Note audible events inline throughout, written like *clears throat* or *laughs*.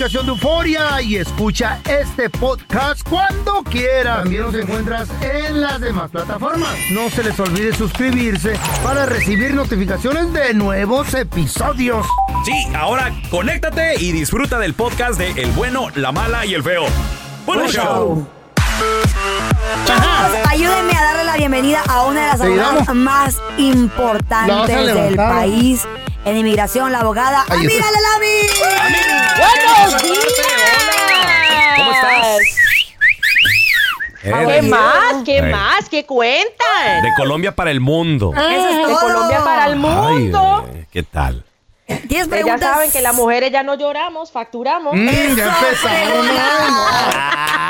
Aplicación de Euforia y escucha este podcast cuando quieras. También nos encuentras en las demás plataformas. No se les olvide suscribirse para recibir notificaciones de nuevos episodios. Sí, ahora conéctate y disfruta del podcast de El bueno, la mala y el feo. ¡Buen show! Ayúdenme a darle la bienvenida a una de las Sí, abogadas más importantes del país en inmigración, la abogada Amira Lelavi. ¡Buenos días! ¿Cómo estás? ¿Qué más? ¿Qué más? ¿Qué cuentan? De Colombia para el mundo. Eso es De todo. Colombia para el mundo. Ay, ¿Qué tal? ¿Tienes Ustedes ya saben que las mujeres ya no lloramos, facturamos. Mm, ya empezaron.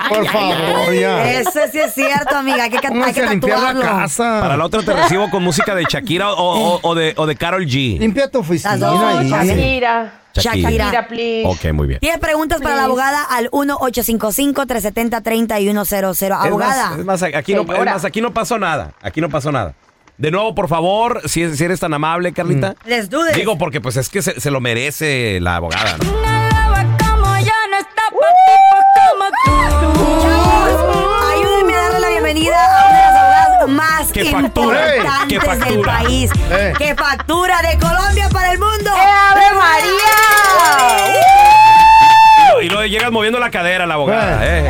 Por favor, ya. Eso sí es cierto, amiga. Hay que, hay que Pónganse a limpiar la tatuarlo. casa. Para la otra te recibo con música de Shakira o, o- o de, o de Carol G. Limpia tu oficina Las dos, ahí. Shakira. Shakira. Shakira, please. Ok, muy bien. ¿Tienes preguntas para la abogada al 1-855-370-3100? Abogada. Es más, es más, aquí no, es Señora. más, aquí no pasó nada. Aquí no pasó nada. De nuevo, por favor, si, si eres tan amable, Carlita. Les dudes. Digo, porque pues es que se, se lo merece la abogada, ¿no? Chavos, ayúdenme a darle la bienvenida a una de las abogadas más Que factura, importantes del país. Eh. Que factura de Colombia para el mundo. ¡Ave María! Y luego llegas moviendo la cadera la abogada. ¿eh?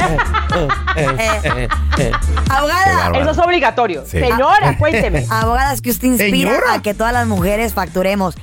Eh, Qué abogada. Eso es obligatorio. Sí. Señora, cuénteme. *laughs* abogadas que usted inspira Señora. a que todas las mujeres facturemos.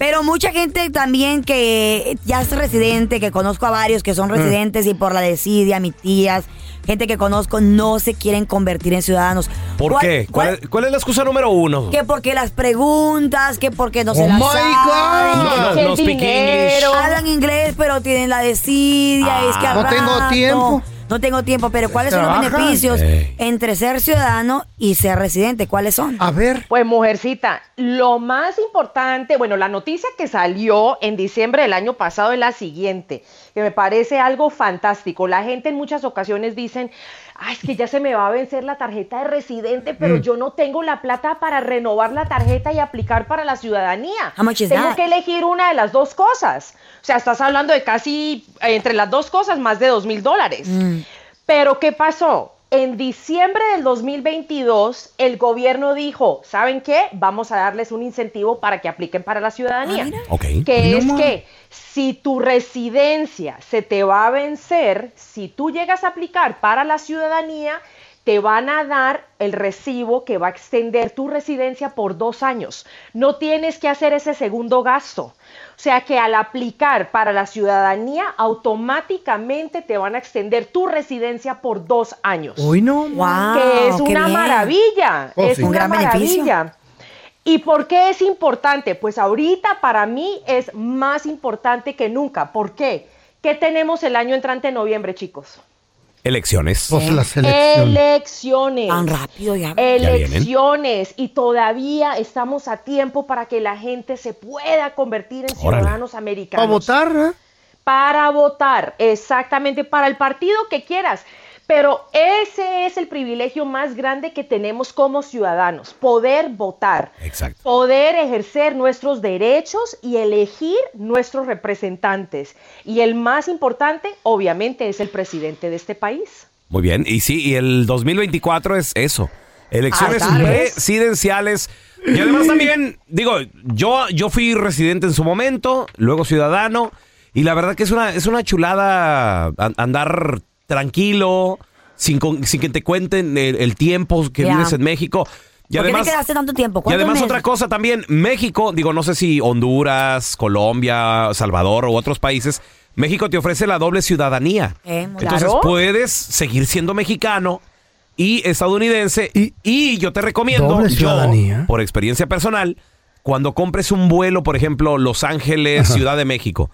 Pero mucha gente también que ya es residente, que conozco a varios que son residentes y por la desidia, mis tías, gente que conozco, no se quieren convertir en ciudadanos. ¿Por ¿Cuál- qué? ¿Cuál, cuál- es, cuál es la excusa número uno? Que porque las preguntas, que porque no se Oh las my saben. No, no, no. Hablan inglés, pero tienen la desidia. es que al No tengo tiempo. No tengo tiempo, pero ¿cuáles son los Trabajan. beneficios Ey. entre ser ciudadano y ser residente? ¿Cuáles son? A ver. Pues mujercita, lo más importante, bueno, la noticia que salió en diciembre del año pasado es la siguiente, que me parece algo fantástico. La gente en muchas ocasiones dicen, ay, es que ya se me va a vencer la tarjeta de residente, pero Mm. yo no tengo la plata para renovar la tarjeta y aplicar para la ciudadanía. How much is tengo that? que elegir una de las dos cosas. O sea, estás hablando de casi, eh, entre las dos cosas, más de dos mil dólares. Mm. Pero ¿qué pasó? En diciembre del 2022, el gobierno dijo, ¿saben qué? Vamos a darles un incentivo para que apliquen para la ciudadanía. Ah. Que No es que si tu residencia se te va a vencer, si tú llegas a aplicar para la ciudadanía, te van a dar el recibo que va a extender tu residencia por dos años. No tienes que hacer ese segundo gasto. O sea que al aplicar para la ciudadanía, automáticamente te van a extender tu residencia por dos años Hoy no. Wow, que es qué una bien. maravilla, Oh, es sí. Un una gran beneficio. maravilla. ¿Y por qué es importante? Pues ahorita para mí es más importante que nunca. ¿Por qué? ¿Qué tenemos el año entrante en noviembre, chicos? Elecciones. Pues la selección. Elecciones. Tan rápido ya. Elecciones. Y todavía estamos a tiempo para que la gente se pueda convertir en Órale. ciudadanos americanos. Para votar, ¿eh? Para votar, exactamente, para el partido que quieras. Pero ese es el privilegio más grande que tenemos como ciudadanos, poder votar, Exacto. poder ejercer nuestros derechos y elegir nuestros representantes. Y el más importante, obviamente, es el presidente de este país. Muy bien. Y sí, y el 2024 es eso. Elecciones Ah, presidenciales. Y además también, digo, yo, yo fui residente en su momento, luego ciudadano, y la verdad que es una, es una chulada andar tranquilo, sin, con- sin que te cuenten el, el tiempo que Ya. vives en México. Y ¿Por qué además, te quedaste tanto tiempo? y ¿Cuántos además meses? otra cosa también, México, digo, no sé si Honduras, Colombia, Salvador u otros países, México te ofrece la doble ciudadanía. Eh, muy Entonces Claro. puedes seguir siendo mexicano y estadounidense y, Y- yo te recomiendo, Doble yo, ciudadanía. por experiencia personal, cuando compres un vuelo, por ejemplo, Los Ángeles, Ciudad de México,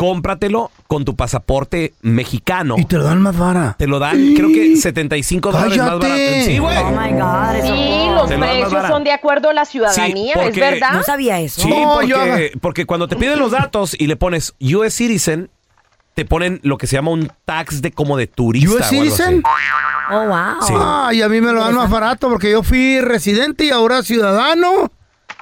cómpratelo con tu pasaporte mexicano. Y te lo dan más vara. Te lo dan, creo que 75 dólares más barato. Sí, güey. Oh my God, eso Sí, los Te precios son de acuerdo a la ciudadanía, porque- ¿es verdad? No sabía eso. Sí, No, porque, yo- porque cuando te piden los datos y le pones US Citizen, te ponen lo que se llama un tax de como de turista. ¿US Citizen? Oh, wow. Sí. Ay, a mí me lo dan más barato porque yo fui residente y ahora ciudadano.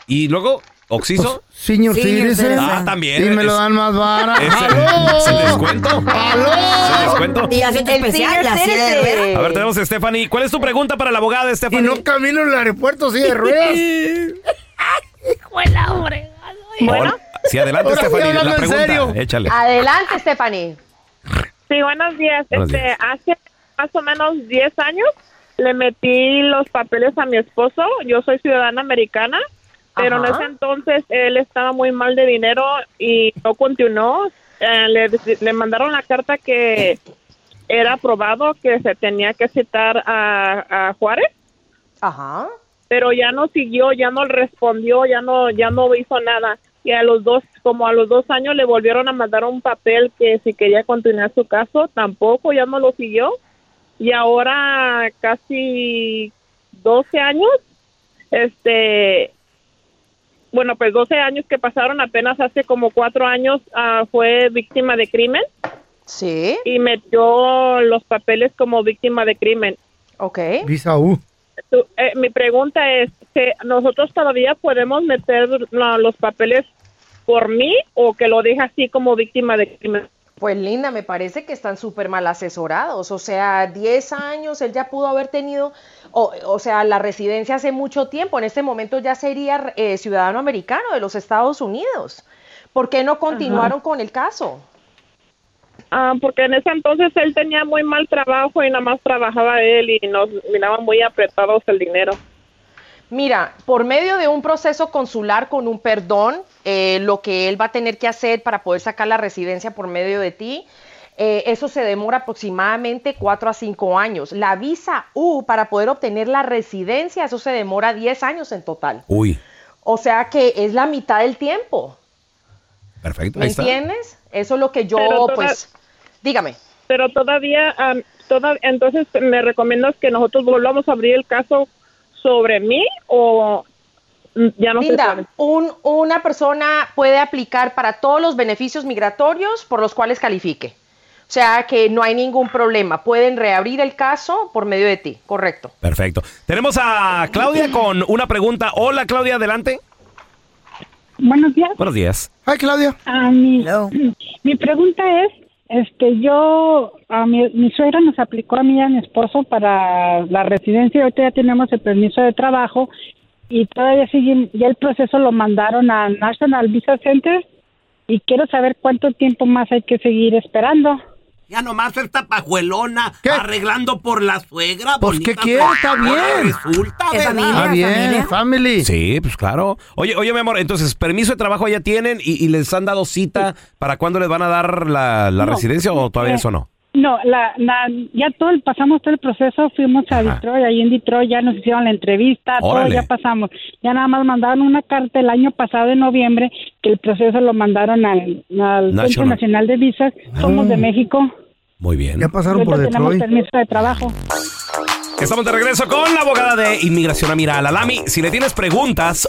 Y luego, Oxiso. Senior, Senior citizen. citizen. Ah, también. Y me lo Es- dan más barato. es el- es el descuento. ¡Aló! ¿Se descuento? Y El especial, la de. A ver, tenemos a Stephanie. ¿Cuál es tu pregunta para la abogada, Y Stephanie? no camino en el aeropuerto así de ruedas. *laughs* Bueno. Sí, adelante, Ahora sí, Stephanie. hablando La en pregunta. serio. Échale. Adelante, Stephanie. Sí, buenos días. Buenos este, días. hace más o menos 10 años le metí los papeles a mi esposo. Yo soy ciudadana americana, pero en ese entonces él estaba muy mal de dinero y no continuó. Eh, le, le mandaron la carta que era aprobado que se tenía que citar a, a Juárez, Ajá. pero ya no siguió, ya no respondió, ya no, ya no hizo nada. Y a los dos, como a los dos años le volvieron a mandar un papel que si quería continuar su caso, tampoco, ya no lo siguió. Y ahora casi 12 años, este, bueno, pues 12 años que pasaron, apenas hace como cuatro años ah, fue víctima de crimen Sí. y metió los papeles como víctima de crimen. Ok. Visa U. Tú- eh, mi pregunta es, ¿que ¿nosotros todavía podemos meter los papeles por mí o que lo deje así como víctima de crimen? Pues linda, me parece que están súper mal asesorados. O sea, 10 años, él ya pudo haber tenido, o, o sea, la residencia hace mucho tiempo. En este momento ya sería eh, ciudadano americano de los Estados Unidos. ¿Por qué no continuaron con el caso? Ah, porque en ese entonces él tenía muy mal trabajo y nada más trabajaba él y nos miraba muy apretados el dinero. Mira, por medio de un proceso consular con un perdón, eh, lo que él va a tener que hacer para poder sacar la residencia por medio de ti, eh, eso se demora aproximadamente 4 a 5 años. La visa U para poder obtener la residencia, eso se demora 10 años en total. Uy, O sea que es la mitad del tiempo. perfecto. ¿Me Ahí está. entiendes? Eso es lo que yo, toda- pues, dígame. Pero todavía, am, toda, entonces me recomiendas que nosotros volvamos a abrir el caso sobre mí o ya no se Linda, un- una persona puede aplicar para todos los beneficios migratorios por los cuales califique. O sea que no hay ningún problema. Pueden reabrir el caso por medio de ti, correcto. Perfecto. Tenemos a Claudia con una pregunta. Hola, Claudia, adelante. Buenos días. Buenos días. Ay, Claudia. Ah, mi, mi pregunta es, este, yo, a mi, mi suegra nos aplicó a mí y a mi esposo para la residencia. Ahorita ya tenemos el permiso de trabajo y todavía siguen, ya el proceso lo mandaron a National Visa Center y quiero saber cuánto tiempo más hay que seguir esperando. Ya nomás esta pajuelona ¿Qué? arreglando por la suegra. Pues, ¿qué quiere? Está bien. Resulta, Es. Ah, bien, familia. family. Sí, pues claro. Oye, oye, mi amor, entonces, permiso de trabajo ya tienen y, y les han dado cita para cuándo les van a dar la, la No. residencia o todavía Eh, eso no? No, la, la, ya todo el, pasamos todo el proceso, fuimos a Detroit, ahí en Detroit ya nos hicieron la entrevista, Órale. todo ya pasamos. Ya nada más mandaron una carta el año pasado, en noviembre, que el proceso lo mandaron al, al Centro. Nacional de Visas. Somos de México. Muy bien. Ya pasaron por ahorita tenemos Detroit. permiso de trabajo. Estamos de regreso con la abogada de inmigración Amira Alalami. Si le tienes preguntas,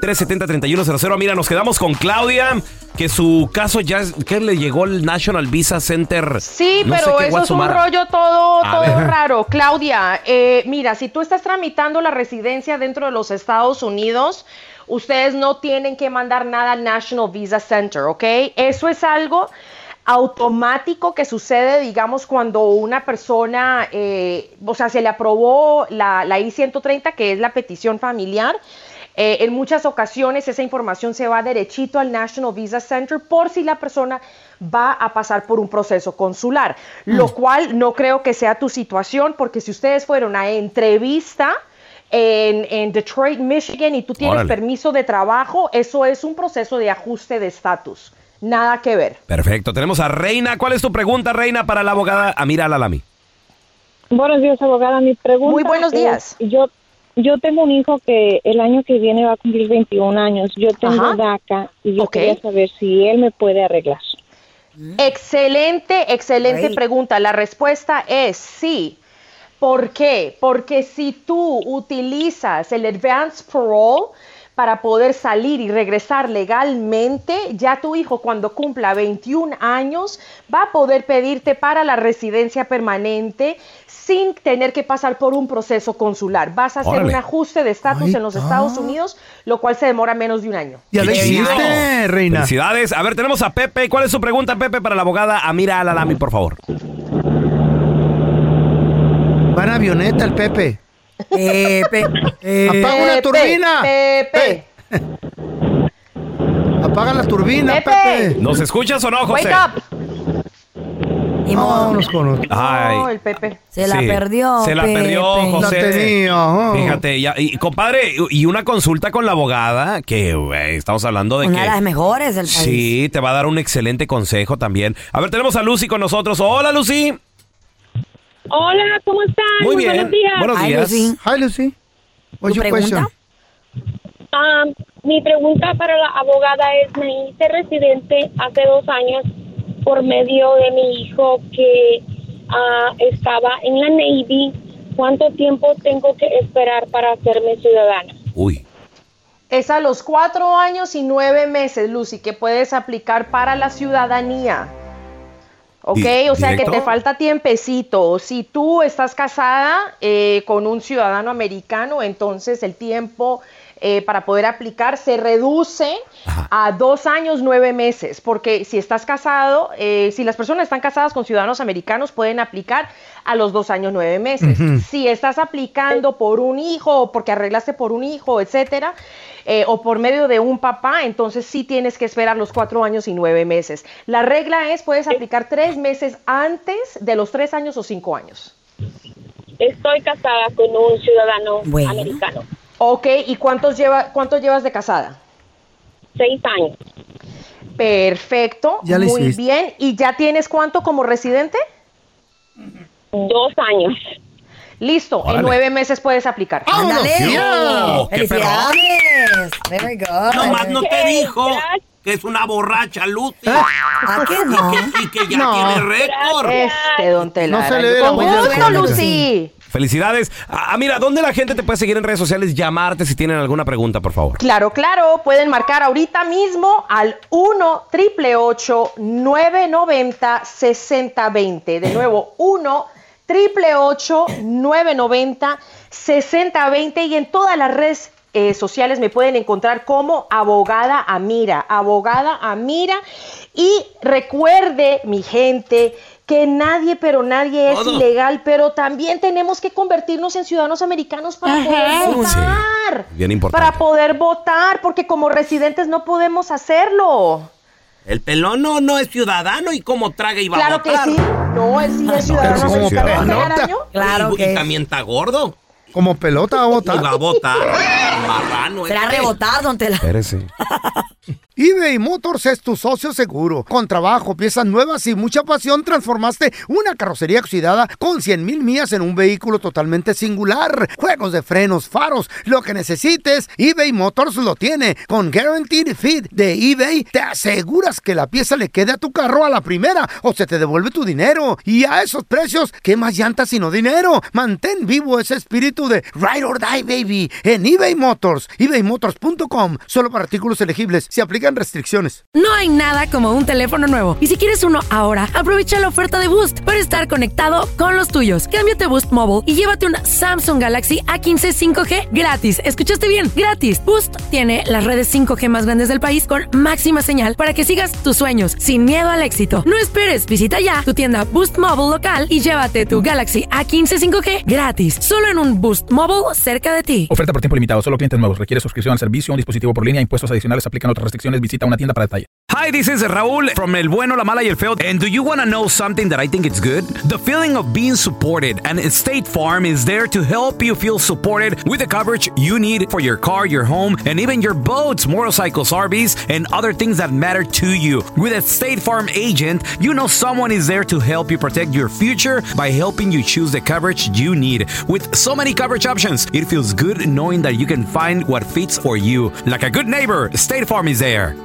1-855-370-3100. Mira, nos quedamos con Claudia, que su caso ya es, que le llegó el National Visa Center. Sí, no pero eso es un rollo todo, A todo ver. raro. Claudia, eh, mira, si tú estás tramitando la residencia dentro de los Estados Unidos, ustedes no tienen que mandar nada al National Visa Center, ¿ok? Eso es algo automático que sucede, digamos, cuando una persona, eh, o sea, se le aprobó la, la I-130, que es la petición familiar. Eh, en muchas ocasiones esa información se va derechito al National Visa Center por si la persona va a pasar por un proceso consular, lo cual no creo que sea tu situación, porque si ustedes fueron a entrevista en, en Detroit, Michigan, y tú tienes Órale. permiso de trabajo, eso es un proceso de ajuste de estatus. Nada que ver. Perfecto. Tenemos a Reina. ¿Cuál es tu pregunta, Reina, para la abogada Amira Alalami? Buenos días, abogada. Mi pregunta Muy buenos es, días. yo, yo tengo un hijo que el año que viene va a cumplir 21 años. Yo tengo Ajá. DACA y yo quería saber si él me puede arreglar. Excelente, excelente Great. pregunta. La respuesta es sí. ¿Por qué? Porque si tú utilizas el advance parole para poder salir y regresar legalmente, ya tu hijo cuando cumpla 21 años va a poder pedirte para la residencia permanente sin tener que pasar por un proceso consular. Vas a hacer Órale. un ajuste de estatus en los. Estados Unidos, lo cual se demora menos de un año. Ya chido. hiciste, reina. Felicidades. A ver, tenemos a Pepe. ¿Cuál es su pregunta, Pepe, para la abogada Amira Alalami, por favor? Va en avioneta el Pepe. Pepe. eh, Apaga una turbina. Pepe. Apaga la turbina, Pepe. Pepe. ¿Nos escuchas o no, José? Wake up. modo. Vámonos con otro. Ay. No, el Pepe. Se la Sí, perdió. Se la Pepe. perdió, La José. tenía. oh. Fíjate, ya- y compadre, y una consulta con la abogada, que güey, estamos hablando de Una que... de las mejores del país. Sí, te va a dar un excelente consejo también. A ver, tenemos a Lucy con nosotros. Hola, Lucy. Hola, ¿cómo están? Muy bien. Buenos días. Buenos días. Lucy. Hi, Lucy. What's ¿Tu your pregunta? question? Ah, mi pregunta para la abogada es, me hice residente hace dos años por medio de mi hijo que ah, estaba en la Navy. ¿Cuánto tiempo tengo que esperar para hacerme ciudadana? Uy. Es a los cuatro años y nueve meses, Lucy, que puedes aplicar para la ciudadanía. ¿Ok? Di- O sea que te falta tiempecito. Si tú estás casada eh, con un ciudadano americano, entonces el tiempo eh, para poder aplicar se reduce Ajá. a dos años, nueve meses. Porque si estás casado, eh, si las personas están casadas con ciudadanos americanos, pueden aplicar a los dos años, nueve meses. Si estás aplicando por un hijo o porque arreglaste por un hijo, etcétera, eh, o por medio de un papá, entonces sí tienes que esperar los cuatro años y nueve meses. La regla es, puedes aplicar tres meses antes de los tres años o cinco años. Estoy casada con un ciudadano Bueno. americano. Ok, ¿y cuántos, lleva, cuántos llevas de casada? Seis años. Perfecto, Ya muy hiciste. bien. ¿Y ya tienes cuánto como residente? Dos años. Listo, Órale. en nueve meses puedes aplicar. ¡Ándale! ¡Oh, qué ¡Felicidades! Very good. Nomás no te dijo gracias. que es una borracha, Lucy. ¿A qué no? Y que ya No. tiene récord. Este, don Telara. No se le ve la Con gusto. Lucy. Felicidades. Ah, mira, ¿dónde la gente te puede seguir en redes sociales? Llamarte si tienen alguna pregunta, por favor. Claro, claro, pueden marcar ahorita mismo al 1 triple 990 6020. De nuevo, 1 triple 990 6020 y en todas las redes eh, sociales me pueden encontrar como abogada Amira, abogada Amira y recuerde mi gente que nadie, pero nadie es Todo. ilegal, pero también tenemos que convertirnos en ciudadanos americanos para poder votar. Sí, bien importante. Para poder votar, porque como residentes no podemos hacerlo. El pelón no, no es ciudadano y como traga y va a Claro que votar. sí. No, él sí es ciudadano como americano. ¿verdad, pelota. Araño? Claro y, que y también está gordo. Como pelota va a Y votar. va a votar. Marrano. será este. rebotar, don Tela. Espérese. *laughs* eBay Motors es tu socio seguro. Con trabajo, piezas nuevas y mucha pasión, transformaste una carrocería oxidada con 100 mil millas en un vehículo totalmente singular. Juegos de frenos, faros, lo que necesites, eBay Motors lo tiene. Con Guaranteed Fit de eBay, te aseguras que la pieza le quede a tu carro a la primera o se te devuelve tu dinero. Y a esos precios, ¿qué más llantas sino dinero? Mantén vivo ese espíritu de Ride or Die, baby, en eBay Motors. ebaymotors.com. Solo para artículos elegibles. Se aplican restricciones. No hay nada como un teléfono nuevo. Y si quieres uno ahora, aprovecha la oferta de Boost para estar conectado con los tuyos. Cámbiate Boost Mobile y llévate un Samsung Galaxy A15 5G gratis. ¿Escuchaste bien? Gratis. Boost tiene las redes 5G más grandes del país con máxima señal para que sigas tus sueños sin miedo al éxito. No esperes, visita ya tu tienda Boost Mobile local y llévate tu Galaxy A15 5G gratis. Solo en un Boost Mobile cerca de ti. Oferta por tiempo limitado, solo clientes nuevos. Requiere suscripción al servicio, un dispositivo por línea, impuestos adicionales, aplican otras restricciones. Visita una tienda para detalle. Hi, this is Raúl from El Bueno, La Mala y El Feo. And do you want to know something that I think it's good? The feeling of being supported. And State Farm is there to help you feel supported with the coverage you need for your car, your home, and even your boats, motorcycles, RVs, and other things that matter to you. With a State Farm agent, you know someone is there to help you protect your future by helping you choose the coverage you need. With so many coverage options, it feels good knowing that you can find what fits for you. Like a good neighbor, State Farm is there.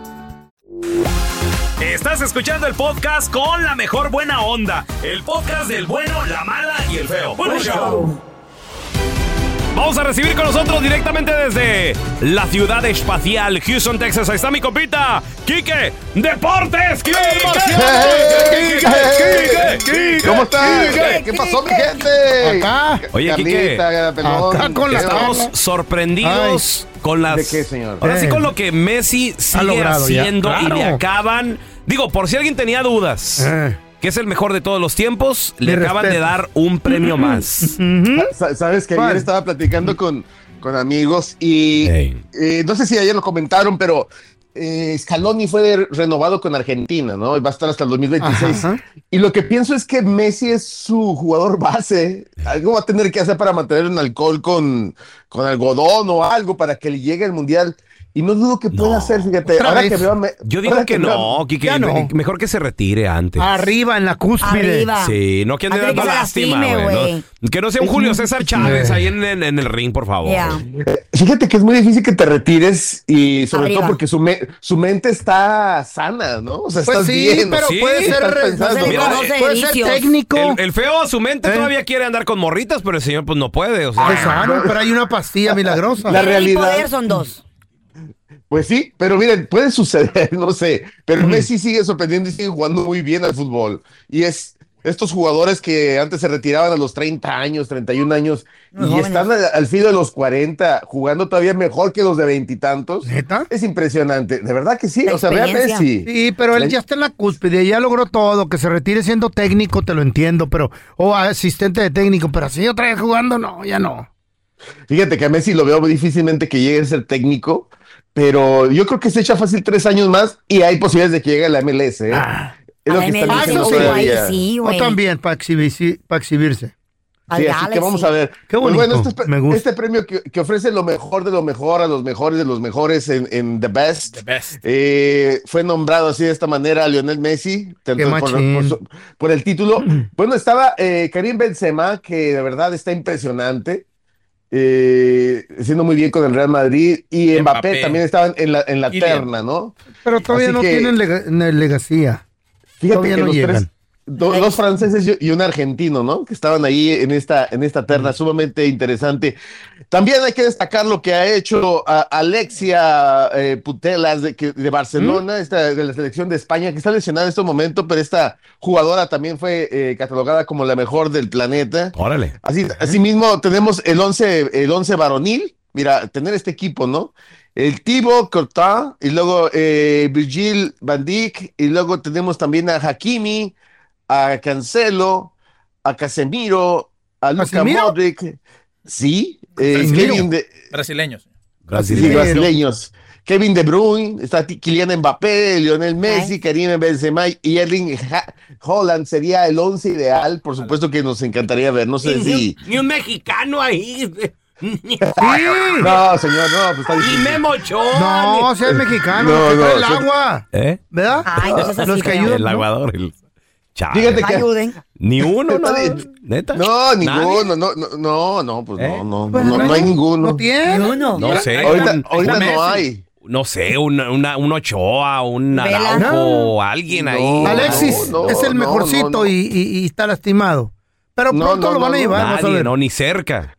Estás escuchando el podcast con la mejor buena onda. El podcast del bueno, la mala y el feo. Buen show. Vamos a recibir con nosotros directamente desde la ciudad espacial, Houston, Texas. Ahí está mi copita, Quique Deportes. ¡Quique! ¿Cómo están? ¿Qué pasó, mi gente? Acá. Oye, Quique, acá con la estamos sorprendidos con las... ¿De qué, señor? Ahora sí Eh. con lo que Messi sigue haciendo y le acaban... Digo, por si alguien tenía dudas, Eh. Que es el mejor de todos los tiempos, le Mi acaban de dar un premio *laughs* más. Sa- Sabes que ayer estaba platicando con, con amigos y eh, no sé si ayer lo comentaron, pero eh, Scaloni fue renovado con Argentina, ¿no? Va a estar hasta el 2026. Ajá. Y lo que pienso es que Messi es su jugador base. Algo va a tener que hacer para mantener un alcohol con, con algodón o algo para que le llegue el mundial. Y no dudo que pueda hacer, fíjate. Ahora vez. que veo a Me- Yo digo ahora que veo no, Quique. Ya no. Mejor que se retire antes. Arriba en la cúspide. Arriba. Sí, no que ande dando lástima, güey. ¿no? Que no sea un Julio César Chávez ahí en, en- en el ring, por favor. Ya. Fíjate que es muy difícil que te retires y sobre Arriba. todo porque su, me- su mente está sana, ¿no? O sea, Pues estás sí, bien. pero Sí, puede ser, pensando. No Mira, conoce puede de ser técnico. El, el feo a su mente ¿Eh? todavía quiere andar con morritas, pero el señor pues no puede. O sea, claro, pero hay una pastilla milagrosa. La El realidad- poder son dos. Pues sí, pero miren, puede suceder, *laughs* no sé, pero Messi sigue sorprendiendo y sigue jugando muy bien al fútbol. Y es estos jugadores que antes se retiraban a los 30 años, 31 años, Muy y jóvenes. están al, al filo de los 40, jugando todavía mejor que los de veintitantos. ¿Neta? Es impresionante, de verdad que sí. La o sea, vea. Messi. Sí, pero él ya está en la cúspide, ya logró todo, que se retire siendo técnico, te lo entiendo, pero, o asistente de técnico, pero así otra vez jugando, no, ya no. Fíjate que a Messi lo veo muy difícilmente que llegue a ser técnico, pero yo creo que se echa fácil tres años más y hay posibilidades de que llegue a la MLS. ¿eh? es lo A que la están MLS, diciendo sí, todavía. sí, O también para exhibirse. Al Sí, así que vamos a ver. Qué Pues bueno, este, me gusta. este premio que, que ofrece lo mejor de lo mejor a los mejores de los mejores en, en The Best. eh, fue nombrado así de esta manera Lionel Messi por, por su- por el título. *clears throat* bueno, estaba eh, Karim Benzema, que de verdad está impresionante. Eh, haciendo muy bien con el Real Madrid y Mbappé, Mbappé. también estaban en la, en la terna, ¿no? Pero todavía Así no que- tienen lega- ne- legacía. Fíjate Todavía que no los llegan. tres, do- dos franceses y- un argentino, ¿no? Que estaban ahí en esta, en esta terna, sumamente interesante. También hay que destacar lo que ha hecho a- Alexia eh, Putelas de, que- de Barcelona, esta, de la selección de España, que está lesionada en este momento, pero esta jugadora también fue eh, catalogada como la mejor del planeta. órale. Así, asimismo, tenemos el 11, el 11 varonil. Mira, tener este equipo, ¿no? El Thibaut Courtois, y luego eh, Virgil van Dijk, y luego tenemos también a Hakimi, a Cancelo, a Casemiro, a Luka. Modric. Sí, eh. Kevin de, Brasileños. sí, Brasileño. brasileños. Kevin De Bruyne, está Kylian Mbappé, Lionel Messi, Karim Benzema y Erling Ha- Holland sería el once ideal, por supuesto que nos encantaría ver, no sé Ni, si... un- ni un mexicano ahí. *laughs* No, señor, no, pues está difícil. Memo Ochoa. No, si es mexicano, No, no, el sí. agua. ¿Eh? ¿Verdad? Ay, no Los que ayudan. El ¿no? aguador. El... Chale. Fíjate que. Ayuden. Ni uno, ¿no? ¿Neta? No, ninguno, no, no, no, no, pues ¿Eh? no, no, Pues, no, no hay ninguno. No tiene. Uno. No sé. Ahorita, un- ahorita no hay. no sé, una, una, un Ochoa, un. Araujo, alguien ahí. No, Alexis no, es el no, mejorcito no, no. Y, y- y está lastimado. Pero No, pronto no, lo van no, a no. llevar, Nadie, ver. no, ni cerca.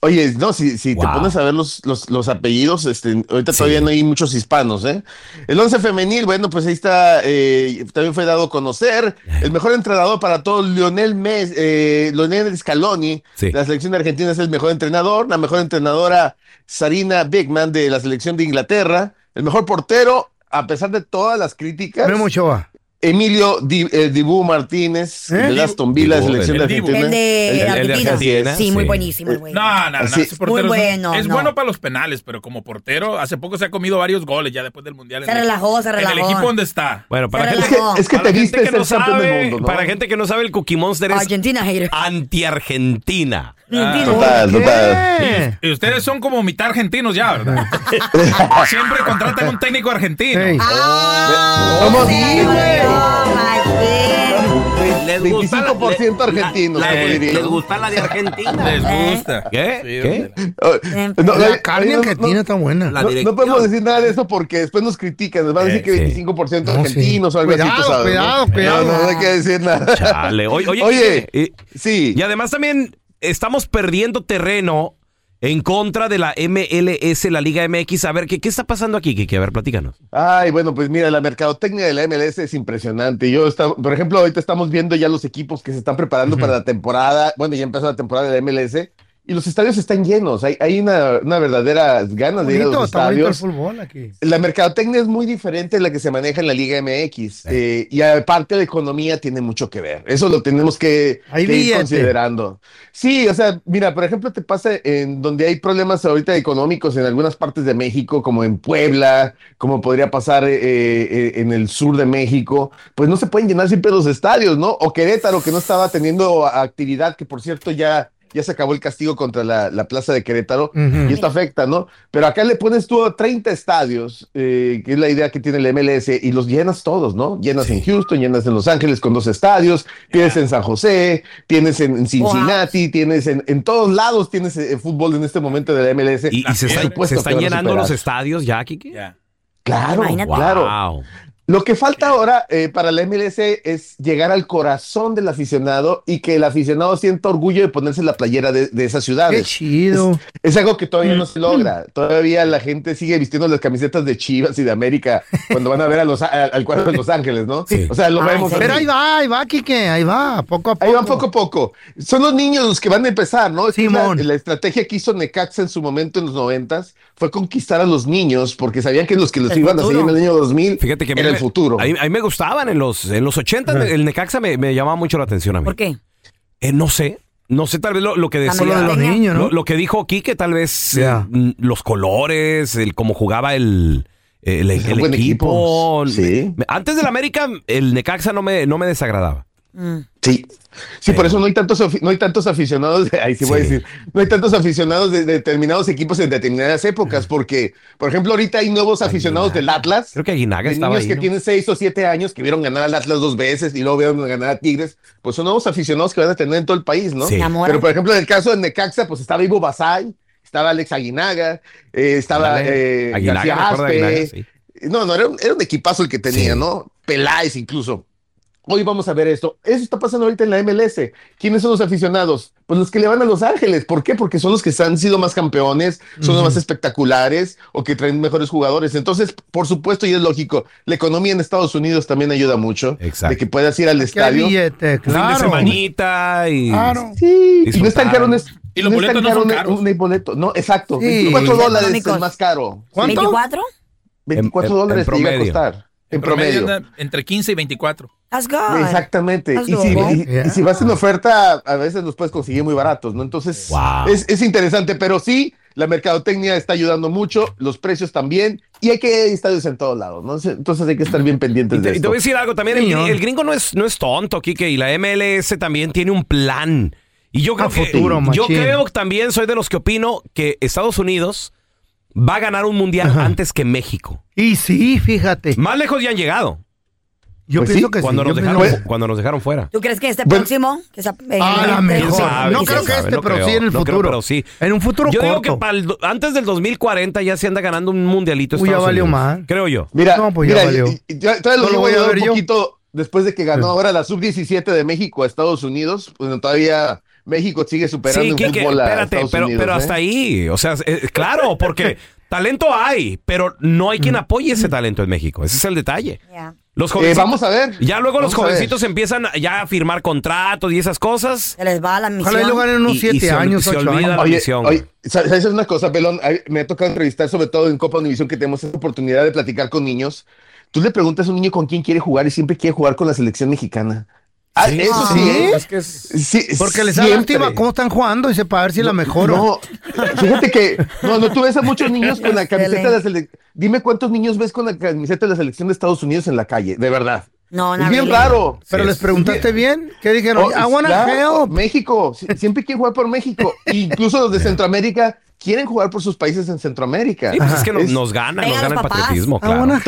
Oye, no, si, si te pones a ver los, los, los apellidos, este, ahorita Sí. todavía no hay muchos hispanos, ¿eh? El once femenil, bueno, pues ahí está, eh, también fue dado a conocer. El mejor entrenador para todos, Lionel Messi, eh, Lionel Scaloni, Sí. la selección de Argentina es el mejor entrenador. La mejor entrenadora, Sarina Bigman, de la selección de Inglaterra. El mejor portero, a pesar de todas las críticas, Memo Ochoa. Emilio Di- eh, Dibu Martínez, ¿Eh? de Aston Villa, Dibu, selección el de. Argentina. El de El- el de Argentina. Argentina, Sí, muy sí. buenísimo el güey. No, no, no. Sí. Muy es- bueno, Es no. bueno para los penales, pero como portero, hace poco se ha comido varios goles ya después del mundial. Se en el- relajó, se En el relajó. equipo donde está. Bueno, para Se gente, Es que, relajó. es que para te viste que no sabe, del mundo, ¿no? para gente que no sabe, el Cookie Monster es Argentina hater. anti-Argentina. Argentina. Total, ¿Qué? total. Y ustedes son como mitad argentinos ya, ¿verdad? *laughs* Siempre contratan un técnico argentino. Ey. Ah, ¿Cómo dices? olvidó, machín. Les gusta la- 25% argentinos, la- como les- diría. les gusta la de Argentina. Les gusta. ¿Qué? Sí, ¿Qué? Oh, no, La carne no, argentina no, está buena. La no, podemos decir nada de eso porque después nos critican. Nos van a decir Eh, que sí. 25% No, argentinos sí. o algo así. Cuidado, tú sabes, cuidado, ¿no? cuidado. No, no hay que decir nada. Chale. Oye, oye, Oye, y- sí. Y además también estamos perdiendo terreno en contra de la MLS, la Liga MX. A ver, ¿qué, qué está pasando aquí, Kiki? A ver, platícanos. Ay, bueno, pues mira, la mercadotecnia de la MLS es impresionante. Yo, está- por ejemplo, ahorita estamos viendo ya los equipos que se están preparando para la temporada. Bueno, ya empezó la temporada de la MLS y los estadios están llenos. Hay, hay una, una verdadera ganas de ir a los estadios. fútbol aquí. La mercadotecnia es muy diferente de la que se maneja en la Liga MX eh, y aparte la economía tiene mucho que ver. Eso lo tenemos que, ir considerando. Sí, o sea, mira, por ejemplo, te pasa en donde hay problemas ahorita económicos en algunas partes de México, como en Puebla, como podría pasar eh, eh, en el sur de México, pues no se pueden llenar siempre los estadios, ¿no? O Querétaro, que no estaba teniendo actividad, que por cierto ya... Ya se acabó el castigo contra la, la plaza de Querétaro y esto afecta, ¿no? Pero acá le pones tú 30 estadios, eh, que es la idea que tiene el MLS, y los llenas todos, ¿no? Llenas en Houston, llenas en Los Ángeles con dos estadios, tienes en San José, tienes en, en Cincinnati, tienes en, en todos lados, tienes eh, fútbol en este momento de la MLS. ¿Y, y se, está- se están llenando los estadios ya, Kiki? Claro, Imagínate. claro. Wow. Lo que falta ahora eh, para la MLS es llegar al corazón del aficionado y que el aficionado sienta orgullo de ponerse la playera de, de esas ciudades. Qué chido. Es algo que todavía no se logra. Todavía la gente sigue vistiendo las camisetas de Chivas y de América *laughs* cuando van a ver a los, a- al cuadro de Los Ángeles, ¿no? Sí. O sea, lo Ay, vemos. Pero ahí va, ahí va, Kike, ahí va, poco a poco. Ahí van poco a poco. Son los niños los que van a empezar, ¿no? Es que Simón. La, la estrategia que hizo Necaxa en su momento en los noventas fue conquistar a los niños porque sabían que los que los El iban a seguir en el año 2000 Fíjate que el futuro. A mí, a mí me gustaban en los, en los 80, el Necaxa me, me llamaba mucho la atención a mí. ¿Por qué? Eh, no sé, no sé, tal vez lo, lo que decía. Lo de los Lo- niños, ¿no? Lo, lo que dijo Quique, tal vez eh, mm, los colores, el cómo jugaba el, el, el equipo. equipo, sí. Antes del América, el Necaxa no me, no me desagradaba. Mm. Sí. Sí, por eso no hay tantos no hay tantos aficionados, de- ahí sí, voy a decir, no hay tantos aficionados de, de determinados equipos en determinadas épocas, porque, por ejemplo, ahorita hay nuevos aficionados del Atlas, Creo que Aguinaga de estaba niños ahí. que ¿no? tienen 6 o 7 años, que vieron ganar al Atlas dos veces y luego vieron ganar a Tigres, pues son nuevos aficionados que van a tener en todo el país, ¿no? Sí. Pero, por ejemplo, en el caso de Necaxa, pues estaba Ivo Basay, estaba Alex Aguinaga, eh, estaba eh, Aguinaga, García Aspe. Aguinaga, sí. No, no, era un, era un equipazo el que tenía, Sí. ¿no? Peláez incluso. Hoy vamos a ver esto. Eso está pasando ahorita en la MLS. ¿Quiénes son los aficionados? Pues los que le van a Los Ángeles. ¿Por qué? Porque son los que han sido más campeones, son los más espectaculares o que traen mejores jugadores. Entonces, por supuesto, y es lógico, la economía en Estados Unidos también ayuda mucho. Exacto. De que puedas ir al estadio. billete, Un fin de claro. semanita y... Claro. Sí, y no es tan caro. No es, Y los no boletos no caro son un- caros. un boleto. No, exacto. Sí. 24 dólares es más caro. ¿Cuánto? ¿24? 24 En- en- dólares en te llega a promedio. costar. En promedio. entre 15 y 24. That's good. Exactamente. That's Y si, y vas en oferta, a veces los puedes conseguir muy baratos, ¿no? Entonces, Wow. es, es interesante, pero sí, la mercadotecnia está ayudando mucho, los precios también, y hay que estadios en todos lados, ¿no? Entonces hay que estar bien pendientes Y de te, y te voy a decir algo también, el, gringo no es, no es tonto, Kike, y la MLS también tiene un plan. Y yo creo A que futuro, yo creo que también soy de los que opino que Estados Unidos va a ganar un mundial antes que México. Y sí, fíjate. Más lejos ya han llegado. Yo Pues pienso sí, que cuando sí. nos dejaron pienso- cuando nos dejaron fuera. ¿Tú crees que este Bueno. próximo? Que sea, A la mejor. sabe? no ¿Quién creo que sabe? este, No pero creo, sí en el no creo, futuro. pero sí. En un futuro Yo digo que para el do- antes del 2040 ya se anda ganando un mundialito. Uy, ya valió más. Creo yo. Mira, No, pues ya mira, valió. ya- todavía No lo lo voy a ver un yo. poquito después de que ganó Sí. ahora la sub-17 de México a Estados Unidos. Bueno, todavía México sigue superando Sí, en Quique, fútbol a espérate, Estados pero, Unidos. pero ¿eh? hasta ahí. O sea, eh, claro, porque *laughs* talento hay, pero no hay quien apoye ese talento en México. Ese es el detalle. Ya. Los Eh, vamos a ver. Ya luego los Vamos a ver. jovencitos empiezan ya a firmar contratos y esas cosas. Se les va la misión. Ojalá lo ganen unos Y- y siete se ol- años, se ocho olvida años. la Oye, misión. oye, ¿sabes una cosa, Pelón? Me ha tocado entrevistar, sobre todo en Copa Univisión, que tenemos esta oportunidad de platicar con niños. Tú le preguntas a un niño con quién quiere jugar y siempre quiere jugar con la selección mexicana. Ah, Sí, eso ¿sí? sí, ¿eh? Es que es- Sí, Porque les da lástima cómo están jugando y se para ver si la mejora. No, fíjate que no, no tú ves a muchos niños con la camiseta de la selección. Dime cuántos niños ves con la camiseta de la selección de Estados Unidos en la calle, de verdad. No, Es no. bien raro. Pero Sí, les es- preguntaste bien. ¿Qué dijeron? Oh, I wanna claro, help. México, si- siempre quieren jugar por México. *laughs* Incluso los de Centroamérica quieren jugar por sus países en Centroamérica. Sí, pues es que nos, Es- nos gana, Venga, nos gana el papás. patriotismo, I claro.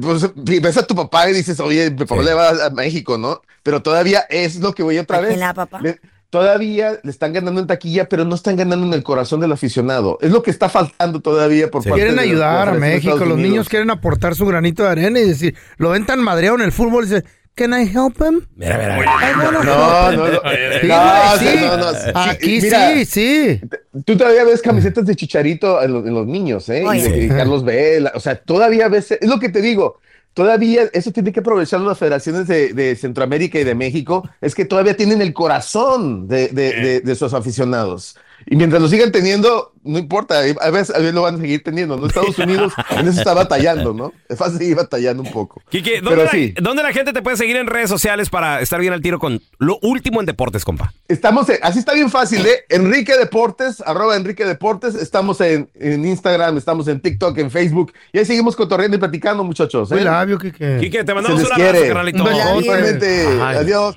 pues, ves a tu papá y dices, oye, mi papá Sí. le va a México, ¿no? Pero todavía es lo que voy otra ¿A quién vez. le da, papá? Le- todavía le están ganando en taquilla, pero no están ganando en el corazón del aficionado. Es lo que está faltando todavía por Sí. parte Quieren de ayudar la a México. Los niños quieren aportar su granito de arena y decir, lo ven tan madreado en el fútbol y dicen, Can I help him? Mira, mira, No, no, no. Sí, No, güey, sí. no, no, sí, Aquí mira, sí, sí. Tú todavía ves camisetas de Chicharito en los, en los niños, ¿eh? Oye. Y de. Carlos Vela. O sea, todavía ves. Es lo que te digo. Todavía eso tiene que aprovechar las federaciones de, de Centroamérica y de México. Es que todavía tienen el corazón de, de- de- de sus aficionados. Y mientras lo sigan teniendo, no importa. A veces, a veces lo van a seguir teniendo. ¿no? Estados Unidos en eso está batallando, ¿no? Es fácil seguir batallando un poco. Quique, ¿dónde, Pero la, sí. dónde la gente te puede seguir en redes sociales para estar bien al tiro con lo último en deportes, compa? Estamos, en- así está bien fácil, ¿eh? Enrique Deportes, arroba Enrique Deportes. Estamos en, en Instagram, estamos en TikTok, en Facebook. Y ahí seguimos cotorreando y platicando, muchachos. Muy ¿eh? labio, Kike. Quique, te mandamos un abrazo, carnalito. Adiós.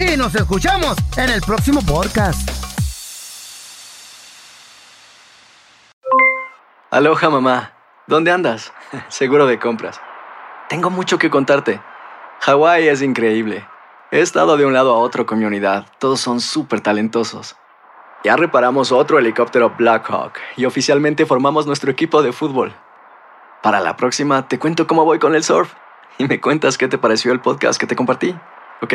Y nos escuchamos en el próximo podcast. Aloha mamá, ¿dónde andas? *laughs* Seguro de compras. Tengo mucho que contarte. Hawái es increíble. He estado de un lado a otro con mi unidad. Todos son súper talentosos. Ya reparamos otro helicóptero Blackhawk y oficialmente formamos nuestro equipo de fútbol. Para la próxima te cuento cómo voy con el surf y me cuentas qué te pareció el podcast que te compartí, ¿ok?